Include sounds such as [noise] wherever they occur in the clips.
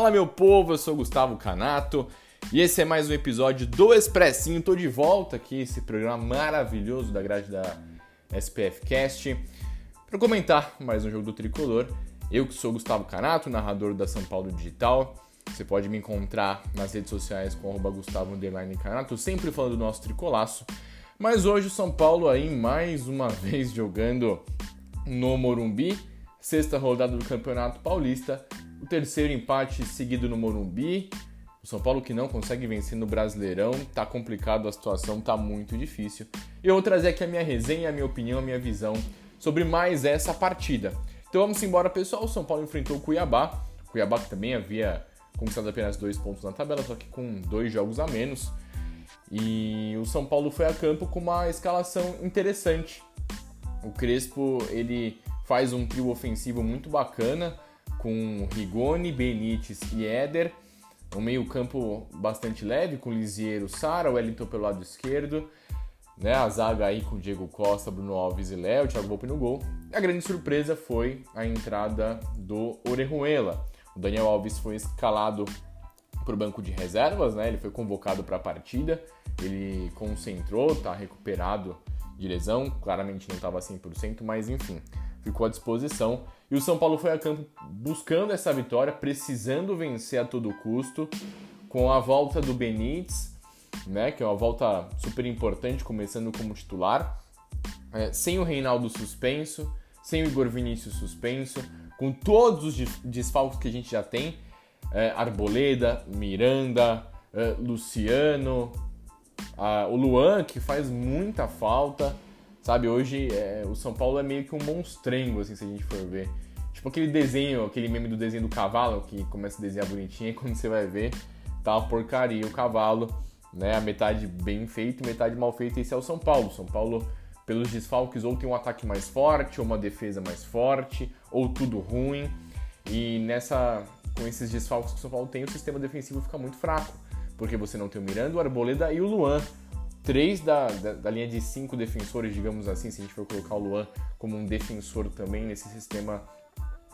Fala meu povo, eu sou Gustavo Canato e esse é mais um episódio do Expressinho. Tô de volta aqui, esse programa maravilhoso da grade da SPF Cast, para comentar mais um jogo do Tricolor. Eu que sou Gustavo Canato, narrador da São Paulo Digital. Você pode me encontrar nas redes sociais com Gustavo Canato, sempre falando do nosso tricolaço. Mas hoje o São Paulo aí mais uma [laughs] vez jogando no Morumbi, sexta rodada do Campeonato Paulista o terceiro empate seguido no Morumbi. O São Paulo que não consegue vencer no Brasileirão, tá complicado a situação, tá muito difícil. Eu vou trazer aqui a minha resenha, a minha opinião, a minha visão sobre mais essa partida. Então vamos embora, pessoal. O São Paulo enfrentou o Cuiabá. O Cuiabá que também havia conquistado apenas dois pontos na tabela, só que com dois jogos a menos. E o São Paulo foi a campo com uma escalação interessante. O Crespo ele faz um trio ofensivo muito bacana com Rigoni, Benítez e Éder. Um meio-campo bastante leve, com Lisiero, Sara, Wellington pelo lado esquerdo. Né, a zaga aí com Diego Costa, Bruno Alves e Léo, Thiago Volpe no gol. A grande surpresa foi a entrada do Orejuela. O Daniel Alves foi escalado para o banco de reservas, né? Ele foi convocado para a partida, ele concentrou, está recuperado de lesão, claramente não estava 100%, mas enfim, ficou à disposição. E o São Paulo foi a campo buscando essa vitória, precisando vencer a todo custo, com a volta do Benítez, né, que é uma volta super importante, começando como titular, é, sem o Reinaldo suspenso, sem o Igor Vinícius suspenso, com todos os desfalques que a gente já tem, é, Arboleda, Miranda, é, Luciano, a, o Luan, que faz muita falta, Sabe, hoje é, o São Paulo é meio que um monstrengo, assim, se a gente for ver. Tipo aquele desenho, aquele meme do desenho do cavalo, que começa a desenhar bonitinho, e [laughs] quando você vai ver, tá uma porcaria o cavalo, né? A metade bem feito, metade mal feita, esse é o São Paulo. São Paulo, pelos desfalques, ou tem um ataque mais forte, ou uma defesa mais forte, ou tudo ruim. E nessa, com esses desfalques que o São Paulo tem, o sistema defensivo fica muito fraco. Porque você não tem o Miranda, o Arboleda e o Luan três da, da, da, linha de cinco defensores, digamos assim, se a gente for colocar o Luan como um defensor também nesse sistema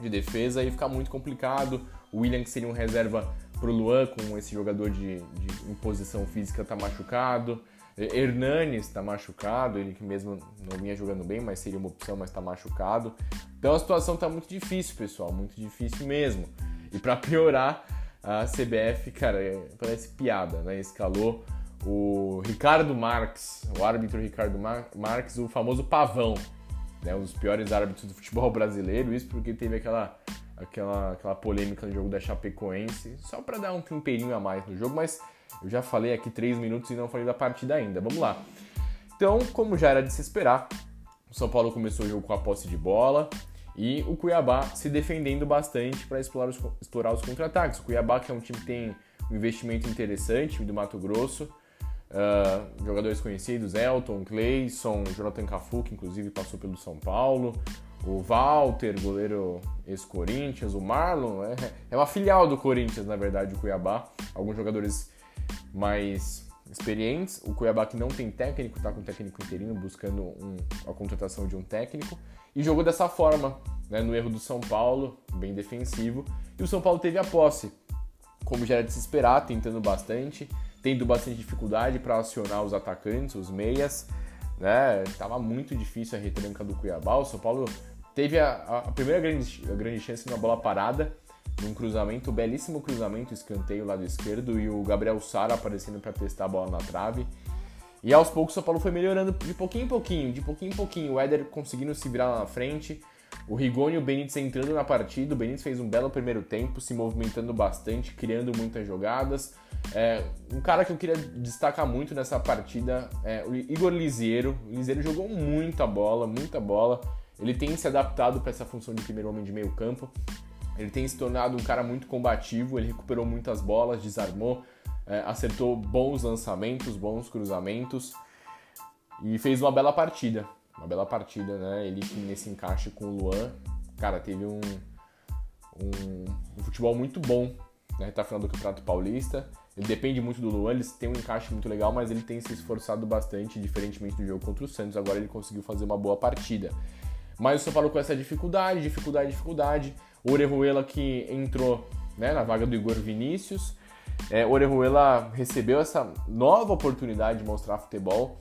de defesa, aí fica muito complicado. O William, que seria um reserva para o Luan, com esse jogador de, de imposição física, está machucado. Hernanes está machucado, ele que mesmo não vinha jogando bem, mas seria uma opção, mas está machucado. Então a situação está muito difícil, pessoal, muito difícil mesmo. E para piorar, a CBF, cara, é, parece piada, né? Escalou o Ricardo Marques, o árbitro Ricardo Marques, o famoso pavão, né, um dos piores árbitros do futebol brasileiro, isso porque teve aquela, aquela, aquela polêmica no jogo da Chapecoense, só para dar um temperinho a mais no jogo, mas eu já falei aqui três minutos e não falei da partida ainda, vamos lá. Então, como já era de se esperar, o São Paulo começou o jogo com a posse de bola e o Cuiabá se defendendo bastante para explorar os, explorar os contra-ataques. O Cuiabá, que é um time que tem um investimento interessante, do Mato Grosso, Uh, jogadores conhecidos, Elton, Clayson, Jonathan Cafu, que inclusive passou pelo São Paulo, o Walter, goleiro ex-Corinthians, o Marlon, é, é uma filial do Corinthians, na verdade, o Cuiabá. Alguns jogadores mais experientes. O Cuiabá que não tem técnico, tá com técnico interino, buscando um, a contratação de um técnico. E jogou dessa forma, né, no erro do São Paulo, bem defensivo. E o São Paulo teve a posse, como já era de se esperar, tentando bastante tendo bastante dificuldade para acionar os atacantes, os meias, né? Tava muito difícil a retranca do Cuiabá. O São Paulo teve a, a primeira grande, a grande chance numa bola parada, num cruzamento, belíssimo cruzamento, escanteio lado esquerdo e o Gabriel Sara aparecendo para testar a bola na trave. E aos poucos o São Paulo foi melhorando de pouquinho em pouquinho, de pouquinho em pouquinho. O Éder conseguindo se virar lá na frente, O Rigoni e o Benítez entrando na partida, o Benítez fez um belo primeiro tempo, se movimentando bastante, criando muitas jogadas. É, um cara que eu queria destacar muito nessa partida é o Igor Lisiero. O Lisiero jogou muita bola, muita bola. Ele tem se adaptado para essa função de primeiro homem de meio campo. Ele tem se tornado um cara muito combativo, ele recuperou muitas bolas, desarmou, é, acertou bons lançamentos, bons cruzamentos e fez uma bela partida. Uma bela partida, né? Ele nesse encaixe com o Luan, cara, teve um, um, um futebol muito bom na reta final do Campeonato Paulista. Ele depende muito do Luan, eles têm um encaixe muito legal, mas ele tem se esforçado bastante, diferentemente do jogo contra o Santos. Agora ele conseguiu fazer uma boa partida. Mas o São Paulo com essa dificuldade, dificuldade, dificuldade. Orejuela que entrou né, na vaga do Igor Vinícius. É, Orejuela recebeu essa nova oportunidade de mostrar futebol.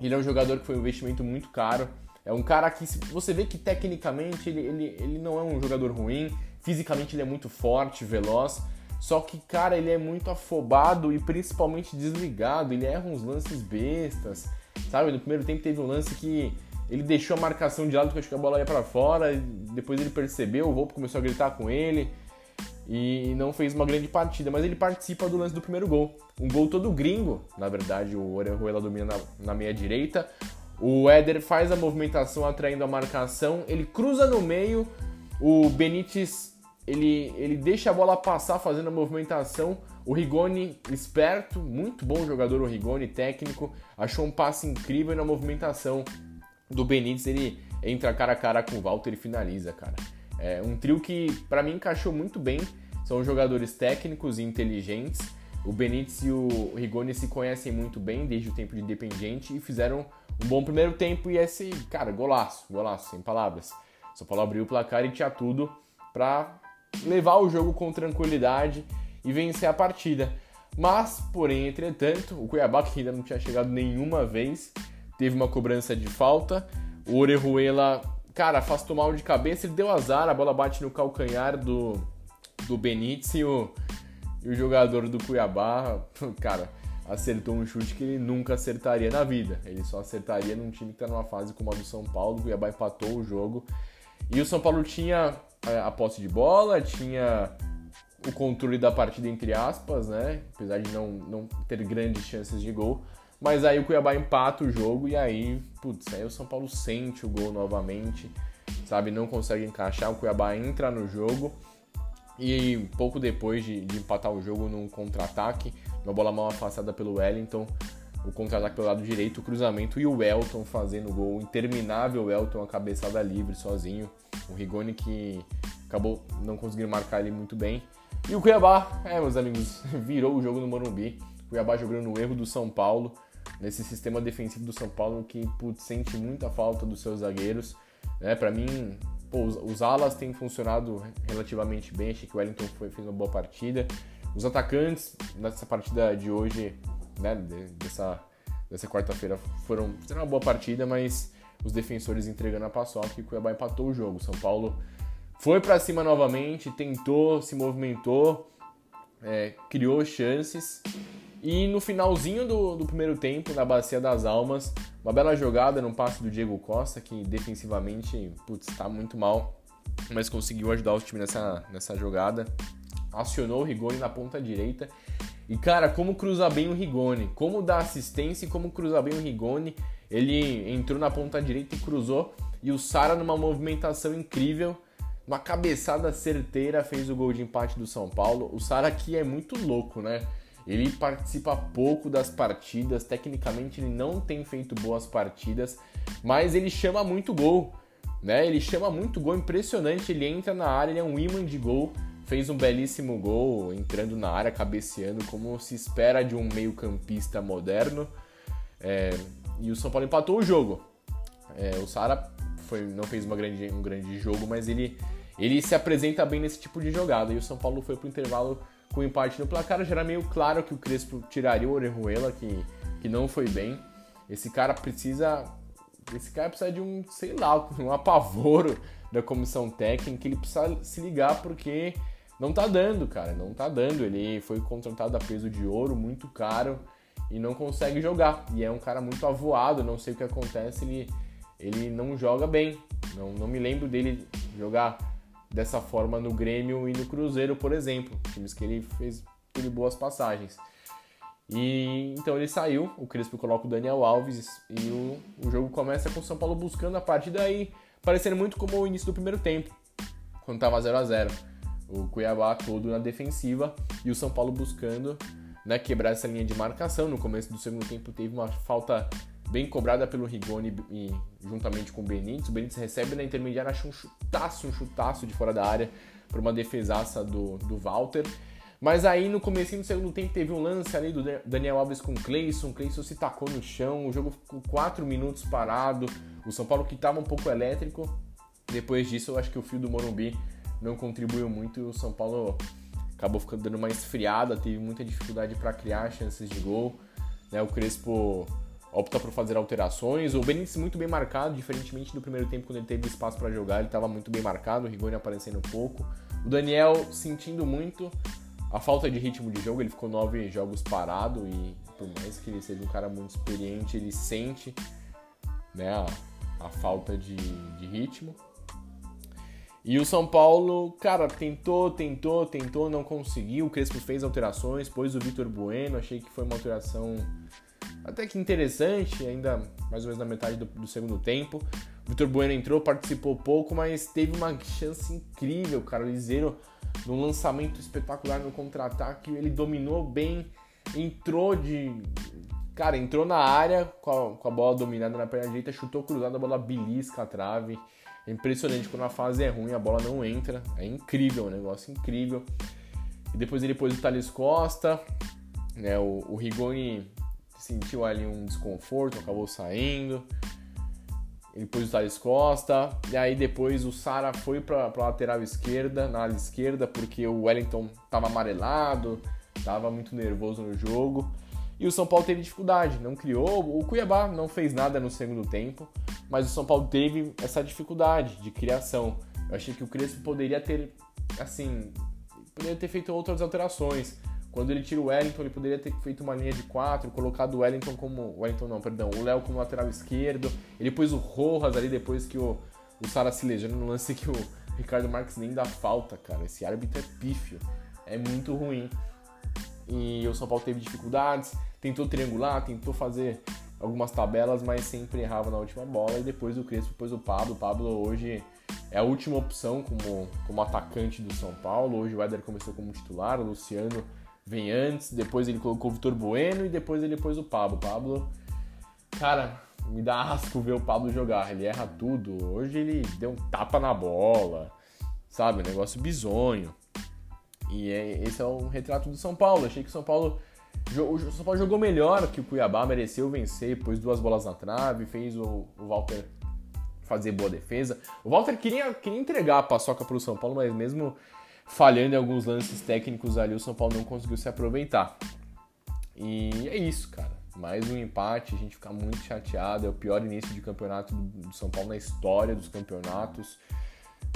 Ele é um jogador que foi um investimento muito caro. É um cara que você vê que tecnicamente ele, ele, ele não é um jogador ruim, fisicamente ele é muito forte, veloz. Só que, cara, ele é muito afobado e principalmente desligado. Ele erra uns lances bestas, sabe? No primeiro tempo teve um lance que ele deixou a marcação de lado que acho que a bola ia para fora. Depois ele percebeu, o Volpe começou a gritar com ele e não fez uma grande partida, mas ele participa do lance do primeiro gol. Um gol todo gringo, na verdade, o Orejuela domina na, na meia direita. O Éder faz a movimentação atraindo a marcação, ele cruza no meio, o Benítez ele, ele deixa a bola passar fazendo a movimentação. O Rigoni, esperto, muito bom jogador o Rigoni, técnico, achou um passe incrível na movimentação do Benítez. Ele entra cara a cara com o Walter e finaliza, cara. É um trio que para mim encaixou muito bem. São jogadores técnicos e inteligentes. O Benítez e o Rigoni se conhecem muito bem desde o tempo de Independiente e fizeram um bom primeiro tempo e esse, cara, golaço, golaço, sem palavras. São Paulo abriu o placar e tinha tudo para levar o jogo com tranquilidade e vencer a partida. Mas, porém, entretanto, o Cuiabá, que ainda não tinha chegado nenhuma vez, teve uma cobrança de falta. O Orejuela, cara, afastou mal de cabeça, ele deu azar, a bola bate no calcanhar do, do Benítez e o, e o jogador do Cuiabá, [laughs] cara, acertou um chute que ele nunca acertaria na vida. Ele só acertaria num time que está numa fase como a do São Paulo. O Cuiabá empatou o jogo. E o São Paulo tinha é, a posse de bola, tinha o controle da partida, entre aspas, né? Apesar de não, não ter grandes chances de gol. Mas aí o Cuiabá empata o jogo e aí, putz, aí o São Paulo sente o gol novamente, sabe? Não consegue encaixar, o Cuiabá entra no jogo e pouco depois de, de empatar o jogo num contra-ataque, uma bola mal afastada pelo Wellington, o contra-ataque pelo lado direito, o cruzamento e o Elton fazendo o gol, interminável Elton, a cabeçada livre sozinho, o Rigoni que acabou não conseguindo marcar ele muito bem. E o Cuiabá, é, meus amigos, [laughs] virou o jogo no Morumbi. O Cuiabá jogando no erro do São Paulo, nesse sistema defensivo do São Paulo que putz, sente muita falta dos seus zagueiros. Né? Para mim, pô, os, os, alas têm funcionado relativamente bem. Achei que o Wellington foi, fez uma boa partida. Os atacantes nessa partida de hoje, né, dessa, dessa quarta-feira, foram fizeram uma boa partida, mas os defensores entregando a paçoca e o Cuiabá empatou o jogo. São Paulo foi para cima novamente, tentou, se movimentou, é, criou chances. E no finalzinho do, do, primeiro tempo, na Bacia das Almas, uma bela jogada no passe do Diego Costa, que defensivamente, putz, tá muito mal, mas conseguiu ajudar o time nessa, nessa jogada. Acionou o Rigoni na ponta direita. E cara, como cruzar bem o Rigoni, como dar assistência e como cruzar bem o Rigoni. Ele entrou na ponta direita e cruzou. E o Sara, numa movimentação incrível, uma cabeçada certeira, fez o gol de empate do São Paulo. O Sara aqui é muito louco, né? Ele participa pouco das partidas, tecnicamente ele não tem feito boas partidas, mas ele chama muito gol, né? Ele chama muito gol, impressionante. Ele entra na área, ele é um imã de gol, fez um belíssimo gol, entrando na área, cabeceando, como se espera de um meio-campista moderno. É, e o São Paulo empatou o jogo. É, o Sara não fez uma grande, um grande jogo, mas ele, ele se apresenta bem nesse tipo de jogada. E o São Paulo foi para o intervalo com empate no placar. Já era meio claro que o Crespo tiraria o Orejuela, que, que não foi bem. Esse cara precisa. Esse cara precisa de um, sei lá, um apavoro da comissão técnica. Ele precisa se ligar porque não tá dando, cara. Não tá dando. Ele foi contratado a peso de ouro, muito caro e não consegue jogar. E é um cara muito avoado, não sei o que acontece, ele, ele não joga bem. Não, não me lembro dele jogar dessa forma no Grêmio e no Cruzeiro, por exemplo, times que ele fez teve boas passagens. E então ele saiu, o Crespo coloca o Daniel Alves e o, o jogo começa com o São Paulo buscando a partir daí, parecendo muito como o início do primeiro tempo, quando estava 0 a 0 O Cuiabá todo na defensiva e o São Paulo buscando né, quebrar essa linha de marcação. No começo do segundo tempo teve uma falta bem cobrada pelo Rigoni e, juntamente com o Benítez. O Benítez recebe na intermediária, acha um chutaço, um chutaço de fora da área para uma defesaça do, do Walter. Mas aí no começo do segundo tempo teve um lance ali do Daniel Alves com o Cleison. O Cleison se tacou no chão, o jogo ficou 4 minutos parado. O São Paulo que estava um pouco elétrico. Depois disso, eu acho que o fio do Morumbi não contribuiu muito e o São Paulo acabou ficando dando uma esfriada, teve muita dificuldade para criar chances de gol. Né? O Crespo opta por fazer alterações. O Benítez muito bem marcado, diferentemente do primeiro tempo quando ele teve espaço para jogar, ele estava muito bem marcado, o Rigoni aparecendo um pouco. O Daniel sentindo muito a falta de ritmo de jogo, ele ficou nove jogos parado e por mais que ele seja um cara muito experiente, ele sente né, a, a falta de, de ritmo. E o São Paulo, cara, tentou, tentou, tentou, não conseguiu. O Crespo fez alterações, pôs o Vitor Bueno. Achei que foi uma alteração até que interessante, ainda mais ou menos na metade do, do segundo tempo. Vitor Bueno entrou, participou pouco, mas teve uma chance incrível, cara. O Liseiro, num lançamento espetacular no contra-ataque, ele dominou bem, entrou de. Cara, entrou na área com a, com a bola dominada na perna direita, chutou cruzado, a bola belisca a trave. É impressionante quando a fase é ruim, a bola não entra. É incrível, um negócio incrível. E depois ele pôs o Thales Costa, né? O, o Rigoni sentiu ali um desconforto, acabou saindo. Ele pôs o Thales Costa, e aí depois o Sara foi para a lateral esquerda, na ala esquerda, porque o Wellington estava amarelado, estava muito nervoso no jogo. E o São Paulo teve dificuldade, não criou. O Cuiabá não fez nada no segundo tempo, mas o São Paulo teve essa dificuldade de criação. Eu achei que o Crespo poderia ter, assim, poderia ter feito outras alterações. Quando ele tira o Wellington, ele poderia ter feito uma linha de quatro, colocado o Wellington como. Wellington não, perdão, o Léo como lateral esquerdo. Ele pôs o Rojas ali depois que o, o Sara se lesiona no lance que o Ricardo Marques nem dá falta, cara. Esse árbitro é pífio. É muito ruim. E o São Paulo teve dificuldades, tentou triangular, tentou fazer algumas tabelas, mas sempre errava na última bola. E depois o Crespo, depois o Pablo. O Pablo hoje é a última opção como, como atacante do São Paulo. Hoje o Éder começou como titular, o Luciano vem antes, depois ele colocou o Vitor Bueno e depois ele pôs o Pablo. Pablo, cara, me dá asco ver o Pablo jogar. Ele erra tudo. Hoje ele deu um tapa na bola, sabe? Um negócio bizonho. E é, esse é o retrato do São Paulo. Achei que o São Paulo o São Paulo jogou melhor que o Cuiabá, mereceu vencer, pôs duas bolas na trave, fez o, o Walter fazer boa defesa. O Walter queria, queria entregar a paçoca para o São Paulo, mas mesmo falhando em alguns lances técnicos ali, o São Paulo não conseguiu se aproveitar. E é isso, cara. Mais um empate, a gente fica muito chateado. É o pior início de campeonato do São Paulo na história dos campeonatos.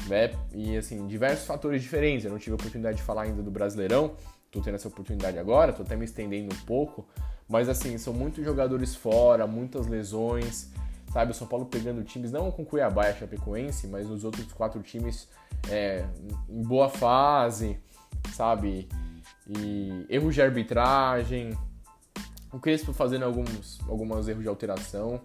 Né? E assim, diversos fatores diferentes. Eu não tive a oportunidade de falar ainda do Brasileirão, tô tendo essa oportunidade agora, tô até me estendendo um pouco, mas assim, são muitos jogadores fora, muitas lesões, sabe? O São Paulo pegando times, não com Cuiabá e a Chapecoense, mas os outros quatro times é, em boa fase, sabe? E erros de arbitragem, o Crespo fazendo alguns, alguns erros de alteração.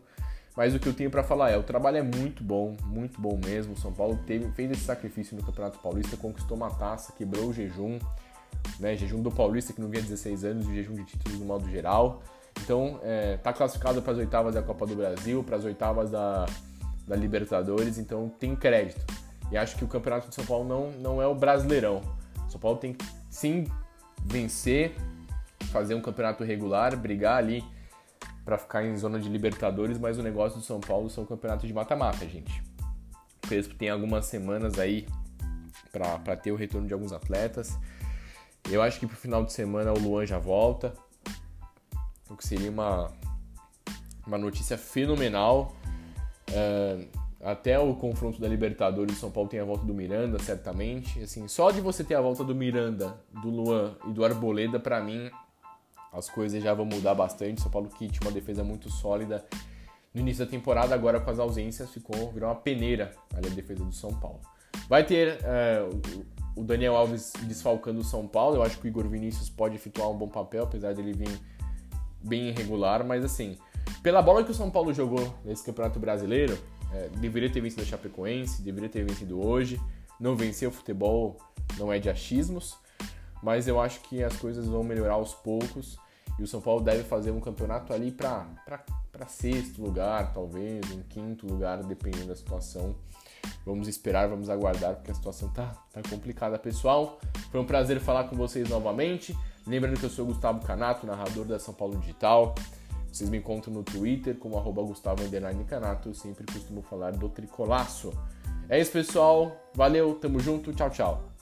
Mas o que eu tenho para falar é, o trabalho é muito bom, muito bom mesmo. O São Paulo teve, fez esse sacrifício no Campeonato Paulista, conquistou uma taça, quebrou o jejum, né? Jejum do Paulista que não vinha 16 anos, e jejum de títulos no modo geral. Então, é, tá classificado para as oitavas da Copa do Brasil, para as oitavas da, da Libertadores, então tem crédito. E acho que o Campeonato de São Paulo não, não é o Brasileirão. São Paulo tem que sim vencer, fazer um campeonato regular, brigar ali para ficar em zona de Libertadores, mas o negócio do São Paulo são o campeonato de mata-mata, gente. O Crespo tem algumas semanas aí para ter o retorno de alguns atletas. Eu acho que pro final de semana o Luan já volta, o que seria uma, uma notícia fenomenal. Uh, até o confronto da Libertadores, o São Paulo tem a volta do Miranda, certamente. Assim, só de você ter a volta do Miranda, do Luan e do Arboleda, para mim, as coisas já vão mudar bastante. São Paulo que tinha uma defesa muito sólida no início da temporada, agora com as ausências, ficou virou uma peneira ali a defesa do São Paulo. Vai ter é, o Daniel Alves desfalcando o São Paulo. Eu acho que o Igor Vinícius pode efetuar um bom papel, apesar dele vir bem irregular. Mas assim, pela bola que o São Paulo jogou nesse Campeonato Brasileiro, é, deveria ter vencido a Chapecoense, deveria ter vencido hoje. Não venceu o futebol, não é de achismos. Mas eu acho que as coisas vão melhorar aos poucos. E o São Paulo deve fazer um campeonato ali para sexto lugar, talvez, um quinto lugar, dependendo da situação. Vamos esperar, vamos aguardar, porque a situação tá, tá complicada, pessoal. Foi um prazer falar com vocês novamente. Lembrando que eu sou Gustavo Canato, narrador da São Paulo Digital. Vocês me encontram no Twitter como arroba Gustavo Canato. Eu sempre costumo falar do tricolaço. É isso, pessoal. Valeu, tamo junto. Tchau, tchau.